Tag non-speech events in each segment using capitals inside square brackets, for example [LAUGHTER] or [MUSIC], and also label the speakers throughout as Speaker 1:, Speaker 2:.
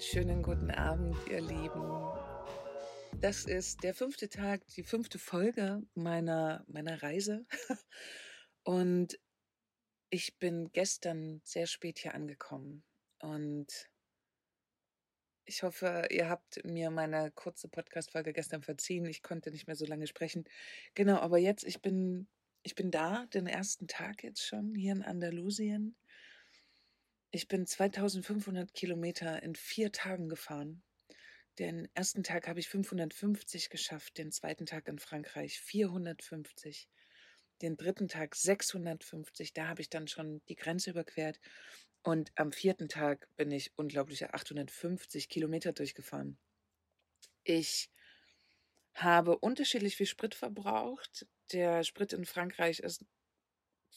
Speaker 1: Schönen guten Abend, ihr Lieben. Das ist der fünfte Tag, die fünfte Folge meiner, meiner Reise. [LAUGHS] Und ich bin gestern sehr spät hier angekommen. Und ich hoffe, ihr habt mir meine kurze Podcast-Folge gestern verziehen. Ich konnte nicht mehr so lange sprechen. Genau, aber jetzt, ich bin, ich bin da, den ersten Tag jetzt schon hier in Andalusien. Ich bin 2500 Kilometer in vier Tagen gefahren. Den ersten Tag habe ich 550 geschafft, den zweiten Tag in Frankreich 450, den dritten Tag 650, da habe ich dann schon die Grenze überquert und am vierten Tag bin ich unglaubliche 850 Kilometer durchgefahren. Ich habe unterschiedlich viel Sprit verbraucht. Der Sprit in Frankreich ist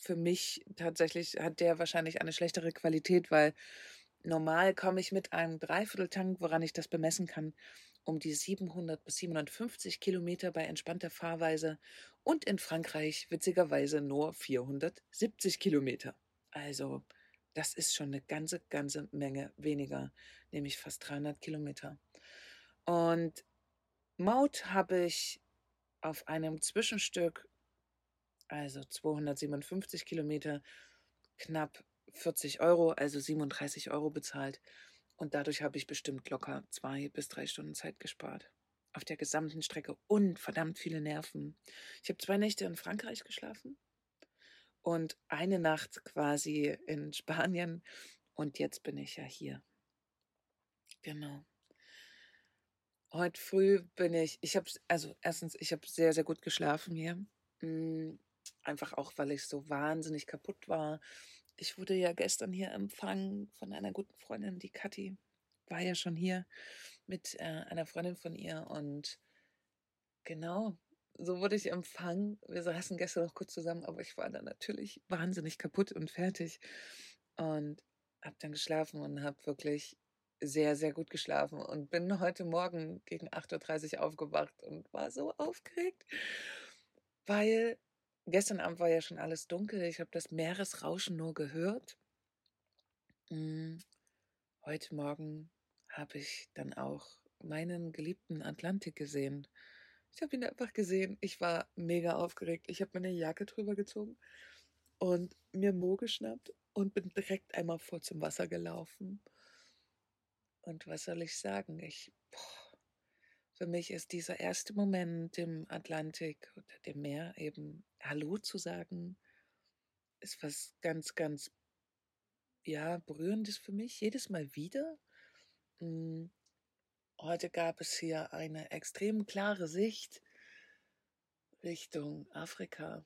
Speaker 1: für mich tatsächlich hat der wahrscheinlich eine schlechtere Qualität, weil normal komme ich mit einem Dreivierteltank, woran ich das bemessen kann, um die 700 bis 750 Kilometer bei entspannter Fahrweise und in Frankreich witzigerweise nur 470 Kilometer. Also das ist schon eine ganze, ganze Menge weniger, nämlich fast 300 Kilometer. Und Maut habe ich auf einem Zwischenstück also 257 Kilometer, knapp 40 Euro, also 37 Euro bezahlt. Und dadurch habe ich bestimmt locker zwei bis drei Stunden Zeit gespart. Auf der gesamten Strecke und verdammt viele Nerven. Ich habe zwei Nächte in Frankreich geschlafen und eine Nacht quasi in Spanien. Und jetzt bin ich ja hier. Genau. Heute früh bin ich, ich habe, also erstens, ich habe sehr, sehr gut geschlafen hier. Einfach auch, weil ich so wahnsinnig kaputt war. Ich wurde ja gestern hier empfangen von einer guten Freundin, die Kathi war ja schon hier mit äh, einer Freundin von ihr und genau, so wurde ich empfangen. Wir saßen gestern noch kurz zusammen, aber ich war dann natürlich wahnsinnig kaputt und fertig und habe dann geschlafen und habe wirklich sehr, sehr gut geschlafen und bin heute Morgen gegen 8.30 Uhr aufgewacht und war so aufgeregt, weil Gestern Abend war ja schon alles dunkel. Ich habe das Meeresrauschen nur gehört. Hm, heute Morgen habe ich dann auch meinen geliebten Atlantik gesehen. Ich habe ihn einfach gesehen. Ich war mega aufgeregt. Ich habe meine Jacke drüber gezogen und mir Mo geschnappt und bin direkt einmal vor zum Wasser gelaufen. Und was soll ich sagen? Ich, boah, für mich ist dieser erste Moment im Atlantik oder dem Meer eben Hallo zu sagen, ist was ganz, ganz, ja, berührendes für mich. Jedes Mal wieder. Hm, heute gab es hier eine extrem klare Sicht Richtung Afrika.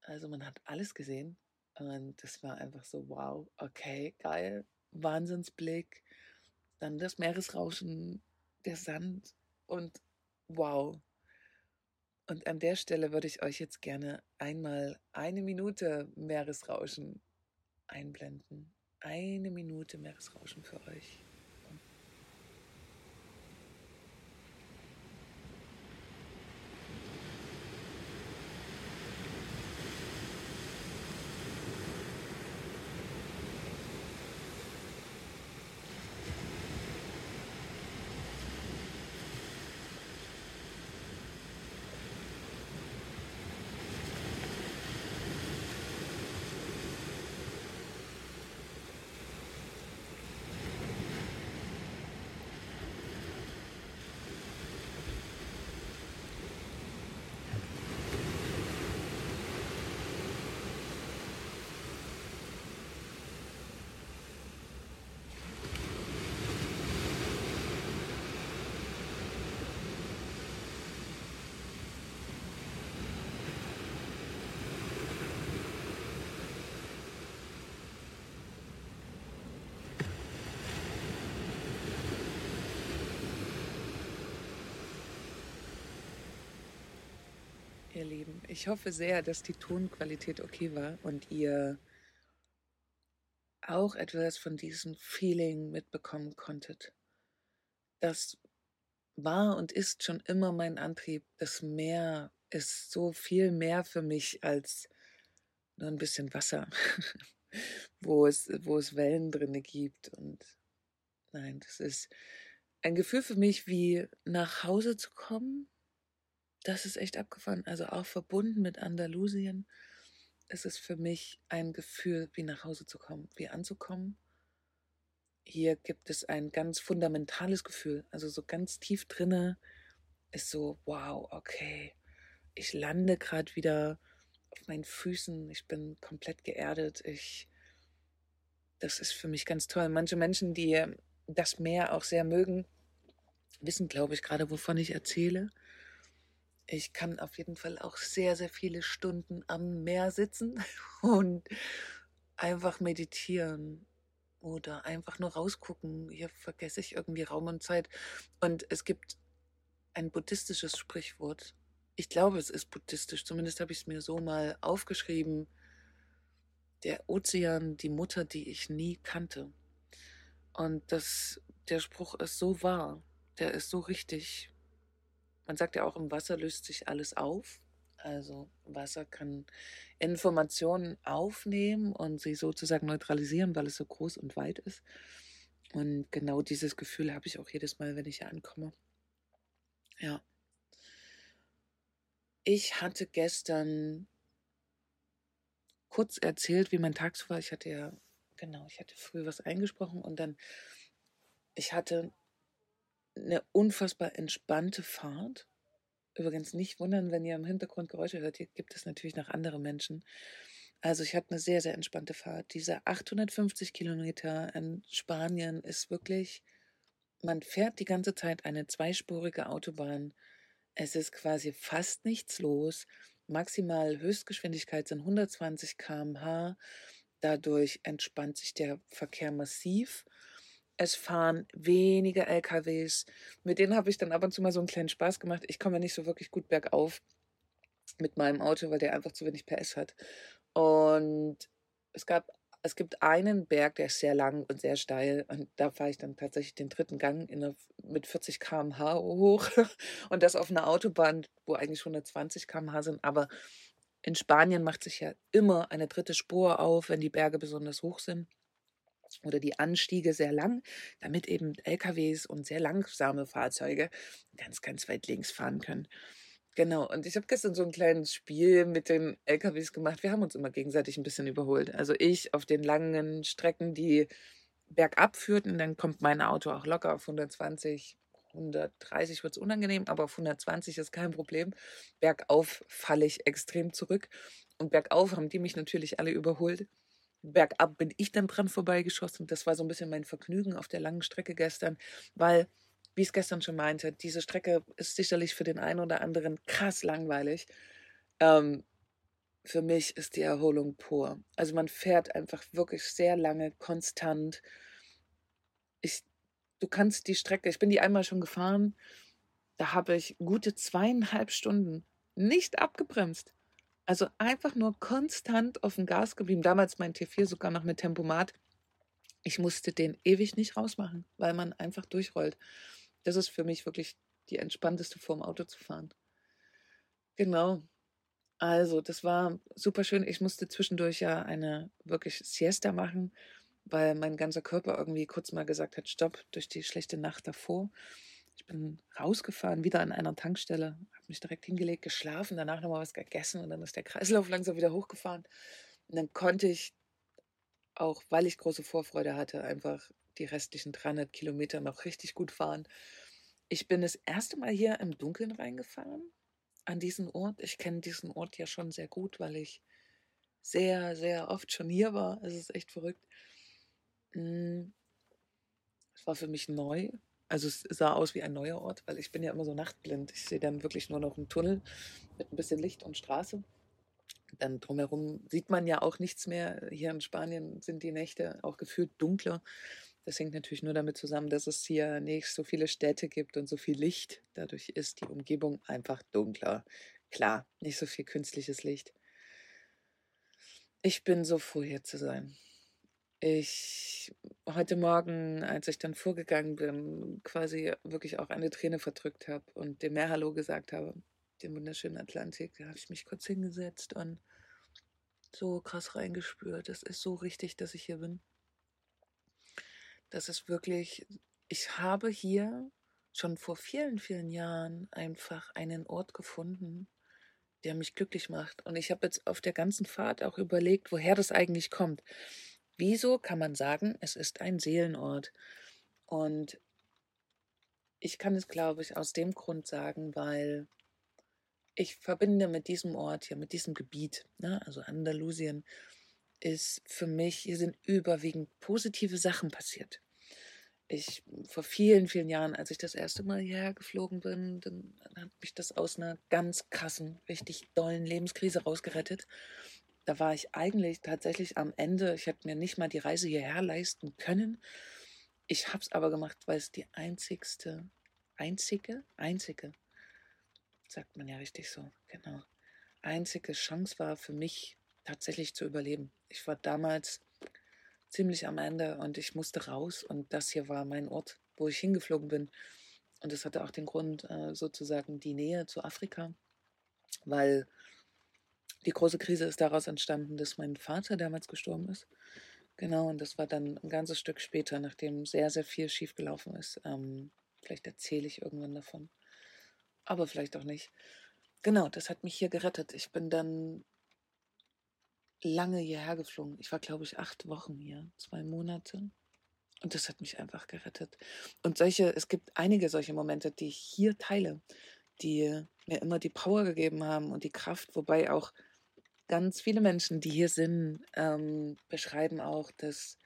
Speaker 1: Also man hat alles gesehen und das war einfach so, wow, okay, geil, Wahnsinnsblick. Dann das Meeresrauschen, der Sand, und wow. Und an der Stelle würde ich euch jetzt gerne einmal eine Minute Meeresrauschen einblenden. Eine Minute Meeresrauschen für euch. Ihr Lieben. Ich hoffe sehr, dass die Tonqualität okay war und ihr auch etwas von diesem Feeling mitbekommen konntet. Das war und ist schon immer mein Antrieb. Das Meer ist so viel mehr für mich als nur ein bisschen Wasser, [LAUGHS] wo es, wo es Wellen drinne gibt und Nein, das ist ein Gefühl für mich, wie nach Hause zu kommen. Das ist echt abgefahren. Also auch verbunden mit Andalusien. Es ist für mich ein Gefühl, wie nach Hause zu kommen, wie anzukommen. Hier gibt es ein ganz fundamentales Gefühl, also so ganz tief drinne ist so, wow, okay, ich lande gerade wieder auf meinen Füßen, ich bin komplett geerdet, ich, das ist für mich ganz toll. Manche Menschen, die das Meer auch sehr mögen, wissen, glaube ich, gerade, wovon ich erzähle. Ich kann auf jeden Fall auch sehr, sehr viele Stunden am Meer sitzen [LAUGHS] und einfach meditieren oder einfach nur rausgucken. Hier vergesse ich irgendwie Raum und Zeit. Und es gibt ein buddhistisches Sprichwort. Ich glaube, es ist buddhistisch. Zumindest habe ich es mir so mal aufgeschrieben. Der Ozean, die Mutter, die ich nie kannte. Und das, der Spruch ist so wahr. Der ist so richtig. Man sagt ja auch, im Wasser löst sich alles auf. Also Wasser kann Informationen aufnehmen und sie sozusagen neutralisieren, weil es so groß und weit ist. Und genau dieses Gefühl habe ich auch jedes Mal, wenn ich hier ankomme. Ja. Ich hatte gestern kurz erzählt, wie mein Tag so war. Ich hatte ja, genau, ich hatte früh was eingesprochen und dann, ich hatte eine unfassbar entspannte Fahrt. Übrigens nicht wundern, wenn ihr im Hintergrund Geräusche hört. Hier gibt es natürlich noch andere Menschen. Also ich hatte eine sehr, sehr entspannte Fahrt. Diese 850 Kilometer in Spanien ist wirklich, man fährt die ganze Zeit eine zweispurige Autobahn. Es ist quasi fast nichts los. Maximal Höchstgeschwindigkeit sind 120 km/h. Dadurch entspannt sich der Verkehr massiv. Es fahren wenige LKWs. Mit denen habe ich dann ab und zu mal so einen kleinen Spaß gemacht. Ich komme ja nicht so wirklich gut bergauf mit meinem Auto, weil der einfach zu wenig PS hat. Und es gab, es gibt einen Berg, der ist sehr lang und sehr steil. Und da fahre ich dann tatsächlich den dritten Gang eine, mit 40 km/h hoch. [LAUGHS] Und das auf einer Autobahn, wo eigentlich 120 km/h sind. Aber in Spanien macht sich ja immer eine dritte Spur auf, wenn die Berge besonders hoch sind oder die Anstiege sehr lang, damit eben LKWs und sehr langsame Fahrzeuge ganz, ganz weit links fahren können. Genau, und ich habe gestern so ein kleines Spiel mit den LKWs gemacht. Wir haben uns immer gegenseitig ein bisschen überholt. Also ich auf den langen Strecken, die bergab führten, dann kommt mein Auto auch locker auf 120, 130 wird es unangenehm, aber auf 120 ist kein Problem. Bergauf falle ich extrem zurück. Und bergauf haben die mich natürlich alle überholt bergab bin ich dann dran vorbeigeschossen. Das war so ein bisschen mein Vergnügen auf der langen Strecke gestern, weil, wie ich es gestern schon meinte, diese Strecke ist sicherlich für den einen oder anderen krass langweilig. Ähm, für mich ist die Erholung pur. Also man fährt einfach wirklich sehr lange, konstant. Ich, du kannst die Strecke, ich bin die einmal schon gefahren, da habe ich gute zweieinhalb Stunden nicht abgebremst. Also einfach nur konstant auf dem Gas geblieben. Damals mein T4 sogar noch mit Tempomat. Ich musste den ewig nicht rausmachen, weil man einfach durchrollt. Das ist für mich wirklich die entspannteste Form, Auto zu fahren. Genau. Also, das war super schön. Ich musste zwischendurch ja eine wirklich Siesta machen, weil mein ganzer Körper irgendwie kurz mal gesagt hat, stopp, durch die schlechte Nacht davor. Ich bin rausgefahren, wieder an einer Tankstelle, habe mich direkt hingelegt, geschlafen, danach nochmal was gegessen und dann ist der Kreislauf langsam wieder hochgefahren. Und dann konnte ich, auch weil ich große Vorfreude hatte, einfach die restlichen 300 Kilometer noch richtig gut fahren. Ich bin das erste Mal hier im Dunkeln reingefahren an diesen Ort. Ich kenne diesen Ort ja schon sehr gut, weil ich sehr, sehr oft schon hier war. Es ist echt verrückt. Hm, es war für mich neu. Also es sah aus wie ein neuer Ort, weil ich bin ja immer so nachtblind. Ich sehe dann wirklich nur noch einen Tunnel mit ein bisschen Licht und Straße. Dann drumherum sieht man ja auch nichts mehr. Hier in Spanien sind die Nächte auch gefühlt dunkler. Das hängt natürlich nur damit zusammen, dass es hier nicht so viele Städte gibt und so viel Licht. Dadurch ist die Umgebung einfach dunkler. Klar, nicht so viel künstliches Licht. Ich bin so froh, hier zu sein ich heute Morgen, als ich dann vorgegangen bin, quasi wirklich auch eine Träne verdrückt habe und dem Meer Hallo gesagt habe, dem wunderschönen Atlantik, da habe ich mich kurz hingesetzt und so krass reingespürt. Es ist so richtig, dass ich hier bin. das ist wirklich, ich habe hier schon vor vielen, vielen Jahren einfach einen Ort gefunden, der mich glücklich macht. Und ich habe jetzt auf der ganzen Fahrt auch überlegt, woher das eigentlich kommt. Wieso kann man sagen, es ist ein Seelenort? Und ich kann es, glaube ich, aus dem Grund sagen, weil ich verbinde mit diesem Ort hier, mit diesem Gebiet, ne, also Andalusien, ist für mich, hier sind überwiegend positive Sachen passiert. Ich, vor vielen, vielen Jahren, als ich das erste Mal hierher geflogen bin, dann hat mich das aus einer ganz krassen, richtig dollen Lebenskrise rausgerettet. Da war ich eigentlich tatsächlich am Ende. Ich hätte mir nicht mal die Reise hierher leisten können. Ich habe es aber gemacht, weil es die einzigste, einzige, einzige, sagt man ja richtig so, genau, einzige Chance war für mich tatsächlich zu überleben. Ich war damals ziemlich am Ende und ich musste raus und das hier war mein Ort, wo ich hingeflogen bin. Und das hatte auch den Grund, äh, sozusagen die Nähe zu Afrika, weil die große Krise ist daraus entstanden, dass mein Vater damals gestorben ist. Genau, und das war dann ein ganzes Stück später, nachdem sehr, sehr viel schiefgelaufen ist. Ähm, vielleicht erzähle ich irgendwann davon. Aber vielleicht auch nicht. Genau, das hat mich hier gerettet. Ich bin dann lange hierher geflogen. Ich war, glaube ich, acht Wochen hier, zwei Monate. Und das hat mich einfach gerettet. Und solche, es gibt einige solche Momente, die ich hier teile, die mir immer die Power gegeben haben und die Kraft, wobei auch ganz viele Menschen, die hier sind, ähm, beschreiben auch, dass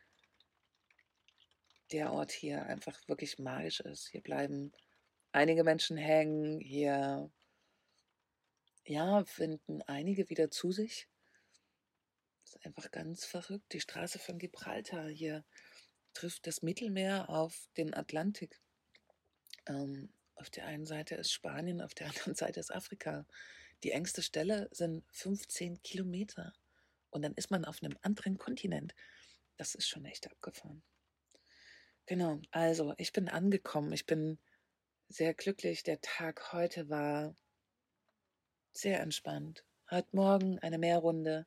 Speaker 1: der Ort hier einfach wirklich magisch ist. Hier bleiben einige Menschen hängen, hier ja, finden einige wieder zu sich ist einfach ganz verrückt. Die Straße von Gibraltar hier trifft das Mittelmeer auf den Atlantik. Ähm, auf der einen Seite ist Spanien, auf der [LAUGHS] anderen Seite ist Afrika. Die engste Stelle sind 15 Kilometer. Und dann ist man auf einem anderen Kontinent. Das ist schon echt abgefahren. Genau, also ich bin angekommen. Ich bin sehr glücklich. Der Tag heute war sehr entspannt. Heute Morgen eine Meerrunde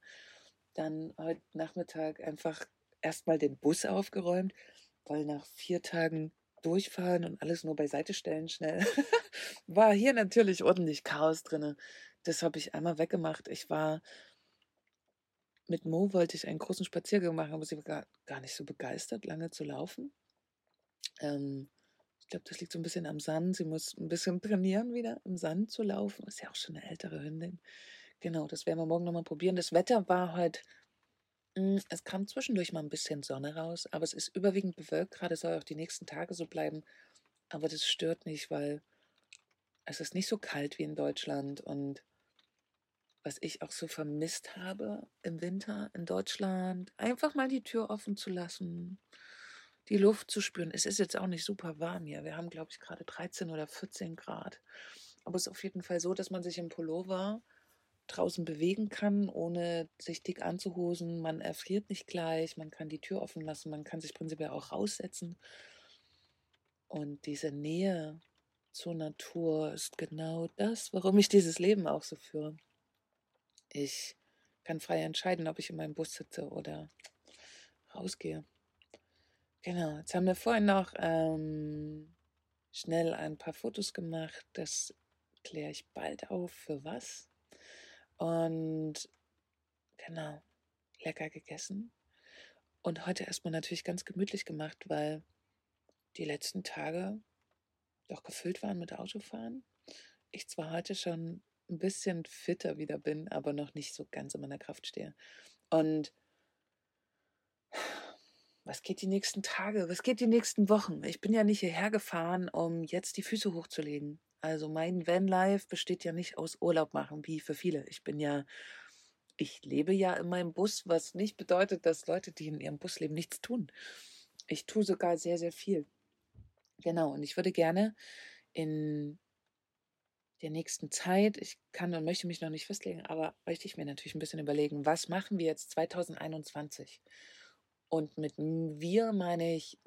Speaker 1: dann heute Nachmittag einfach erstmal den Bus aufgeräumt, weil nach vier Tagen durchfahren und alles nur beiseite stellen schnell, [LAUGHS] war hier natürlich ordentlich Chaos drin. Das habe ich einmal weggemacht. Ich war mit Mo wollte ich einen großen Spaziergang machen, aber sie war gar, gar nicht so begeistert, lange zu laufen. Ähm, ich glaube, das liegt so ein bisschen am Sand. Sie muss ein bisschen trainieren, wieder im Sand zu laufen. Ist ja auch schon eine ältere Hündin. Genau, das werden wir morgen nochmal probieren. Das Wetter war heute, es kam zwischendurch mal ein bisschen Sonne raus, aber es ist überwiegend bewölkt. Gerade soll auch die nächsten Tage so bleiben. Aber das stört nicht, weil es ist nicht so kalt wie in Deutschland. Und was ich auch so vermisst habe im Winter in Deutschland, einfach mal die Tür offen zu lassen, die Luft zu spüren. Es ist jetzt auch nicht super warm hier. Wir haben, glaube ich, gerade 13 oder 14 Grad. Aber es ist auf jeden Fall so, dass man sich im Pullover draußen bewegen kann, ohne sich dick anzuhosen. Man erfriert nicht gleich, man kann die Tür offen lassen, man kann sich prinzipiell auch raussetzen. Und diese Nähe zur Natur ist genau das, warum ich dieses Leben auch so führe. Ich kann frei entscheiden, ob ich in meinem Bus sitze oder rausgehe. Genau, jetzt haben wir vorhin noch ähm, schnell ein paar Fotos gemacht. Das kläre ich bald auf, für was. Und genau, lecker gegessen. Und heute erstmal natürlich ganz gemütlich gemacht, weil die letzten Tage doch gefüllt waren mit Autofahren. Ich zwar heute schon ein bisschen fitter wieder bin, aber noch nicht so ganz in meiner Kraft stehe. Und was geht die nächsten Tage? Was geht die nächsten Wochen? Ich bin ja nicht hierher gefahren, um jetzt die Füße hochzulegen. Also mein Vanlife besteht ja nicht aus Urlaub machen, wie für viele. Ich bin ja, ich lebe ja in meinem Bus, was nicht bedeutet, dass Leute, die in ihrem Bus leben, nichts tun. Ich tue sogar sehr, sehr viel. Genau, und ich würde gerne in der nächsten Zeit, ich kann und möchte mich noch nicht festlegen, aber möchte ich mir natürlich ein bisschen überlegen, was machen wir jetzt 2021? Und mit wir meine ich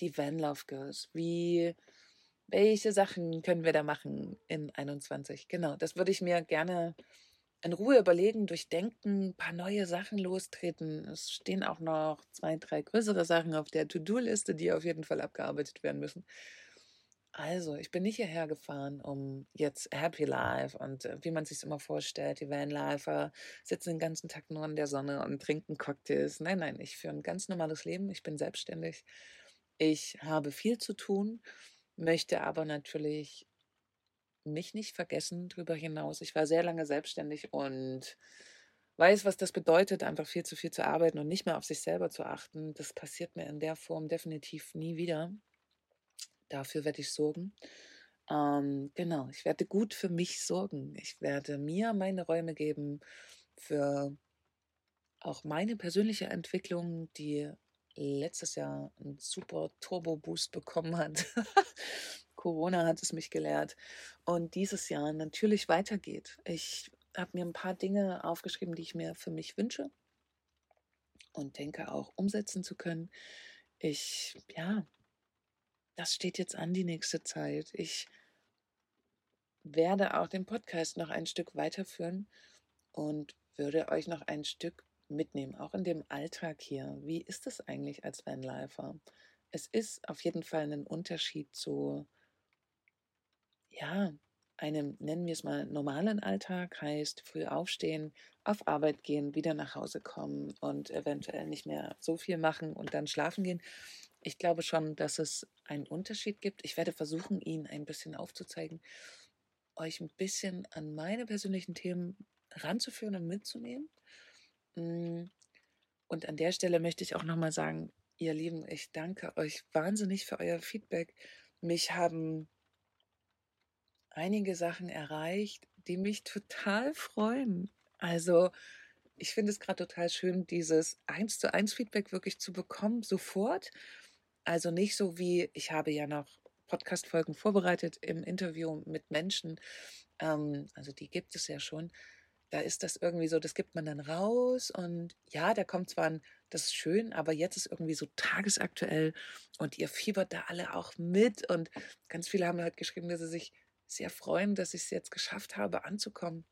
Speaker 1: die Van Love Girls. Wie welche Sachen können wir da machen in 21? Genau, das würde ich mir gerne in Ruhe überlegen, durchdenken, ein paar neue Sachen lostreten. Es stehen auch noch zwei, drei größere Sachen auf der To-Do-Liste, die auf jeden Fall abgearbeitet werden müssen. Also, ich bin nicht hierher gefahren, um jetzt Happy Life und äh, wie man sich immer vorstellt, die Vanlifer sitzen den ganzen Tag nur in der Sonne und trinken Cocktails. Nein, nein, ich führe ein ganz normales Leben. Ich bin selbstständig. Ich habe viel zu tun, möchte aber natürlich mich nicht vergessen darüber hinaus. Ich war sehr lange selbstständig und weiß, was das bedeutet, einfach viel zu viel zu arbeiten und nicht mehr auf sich selber zu achten. Das passiert mir in der Form definitiv nie wieder. Dafür werde ich sorgen. Ähm, genau, ich werde gut für mich sorgen. Ich werde mir meine Räume geben für auch meine persönliche Entwicklung, die letztes Jahr einen super Turbo-Boost bekommen hat. [LAUGHS] Corona hat es mich gelehrt. Und dieses Jahr natürlich weitergeht. Ich habe mir ein paar Dinge aufgeschrieben, die ich mir für mich wünsche und denke auch umsetzen zu können. Ich, ja, das steht jetzt an die nächste Zeit. Ich werde auch den Podcast noch ein Stück weiterführen und würde euch noch ein Stück mitnehmen, auch in dem Alltag hier. Wie ist es eigentlich als Vanlifer? Es ist auf jeden Fall ein Unterschied zu, ja, einem, nennen wir es mal, normalen Alltag, heißt früh aufstehen, auf Arbeit gehen, wieder nach Hause kommen und eventuell nicht mehr so viel machen und dann schlafen gehen. Ich glaube schon, dass es einen Unterschied gibt. Ich werde versuchen, ihn ein bisschen aufzuzeigen, euch ein bisschen an meine persönlichen Themen ranzuführen und mitzunehmen. Mm, und an der Stelle möchte ich auch nochmal sagen, ihr Lieben, ich danke euch wahnsinnig für euer Feedback. Mich haben einige Sachen erreicht, die mich total freuen. Also ich finde es gerade total schön, dieses eins zu eins Feedback wirklich zu bekommen, sofort. Also nicht so wie, ich habe ja noch Podcast-Folgen vorbereitet im Interview mit Menschen, ähm, also die gibt es ja schon. Da ist das irgendwie so, das gibt man dann raus und ja, da kommt zwar ein, das ist schön, aber jetzt ist irgendwie so tagesaktuell und ihr fiebert da alle auch mit und ganz viele haben halt geschrieben, dass sie sich sehr freuen, dass ich es jetzt geschafft habe, anzukommen.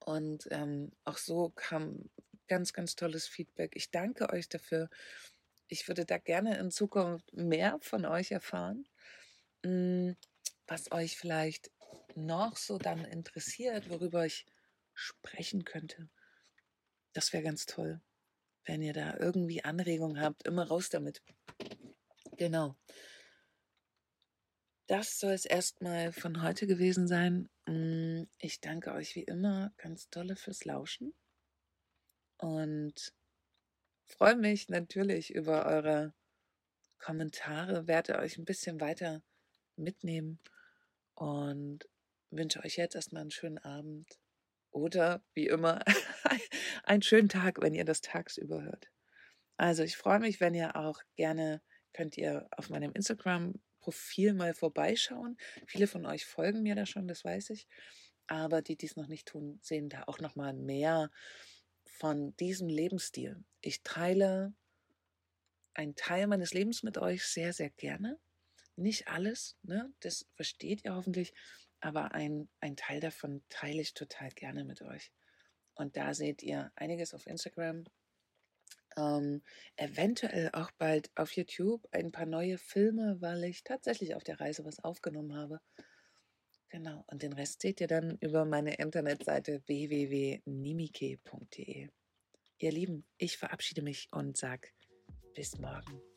Speaker 1: Und ähm, auch so kam ganz, ganz tolles Feedback. Ich danke euch dafür ich würde da gerne in Zukunft mehr von euch erfahren, hm, was euch vielleicht noch so dann interessiert, worüber ich sprechen könnte. Das wäre ganz toll. Wenn ihr da irgendwie Anregungen habt, immer raus damit. Genau. Das soll es erstmal von heute gewesen sein. Hm, ich danke euch wie immer ganz tolle fürs Lauschen. Und freue mich natürlich über eure Kommentare, werde euch ein bisschen weiter mitnehmen und wünsche euch jetzt erstmal einen schönen Abend oder wie immer [LAUGHS] einen schönen Tag, wenn ihr das tagsüber hört. Also ich freue mich, wenn ihr auch gerne könnt ihr auf meinem Instagram-Profil mal vorbeischauen. Viele von euch folgen mir da schon, das weiß ich. Aber die, die es noch nicht tun, sehen da auch noch mal mehr von diesem Lebensstil. Ich teile einen Teil meines Lebens mit euch sehr, sehr gerne. Nicht alles, ne? das versteht ihr hoffentlich, aber ein, ein Teil davon teile ich total gerne mit euch. Und da seht ihr einiges auf Instagram, ähm, eventuell auch bald auf YouTube ein paar neue Filme, weil ich tatsächlich auf der Reise was aufgenommen habe. Genau, und den Rest seht ihr dann über meine Internetseite www.nimike.de. Ihr Lieben, ich verabschiede mich und sage bis morgen.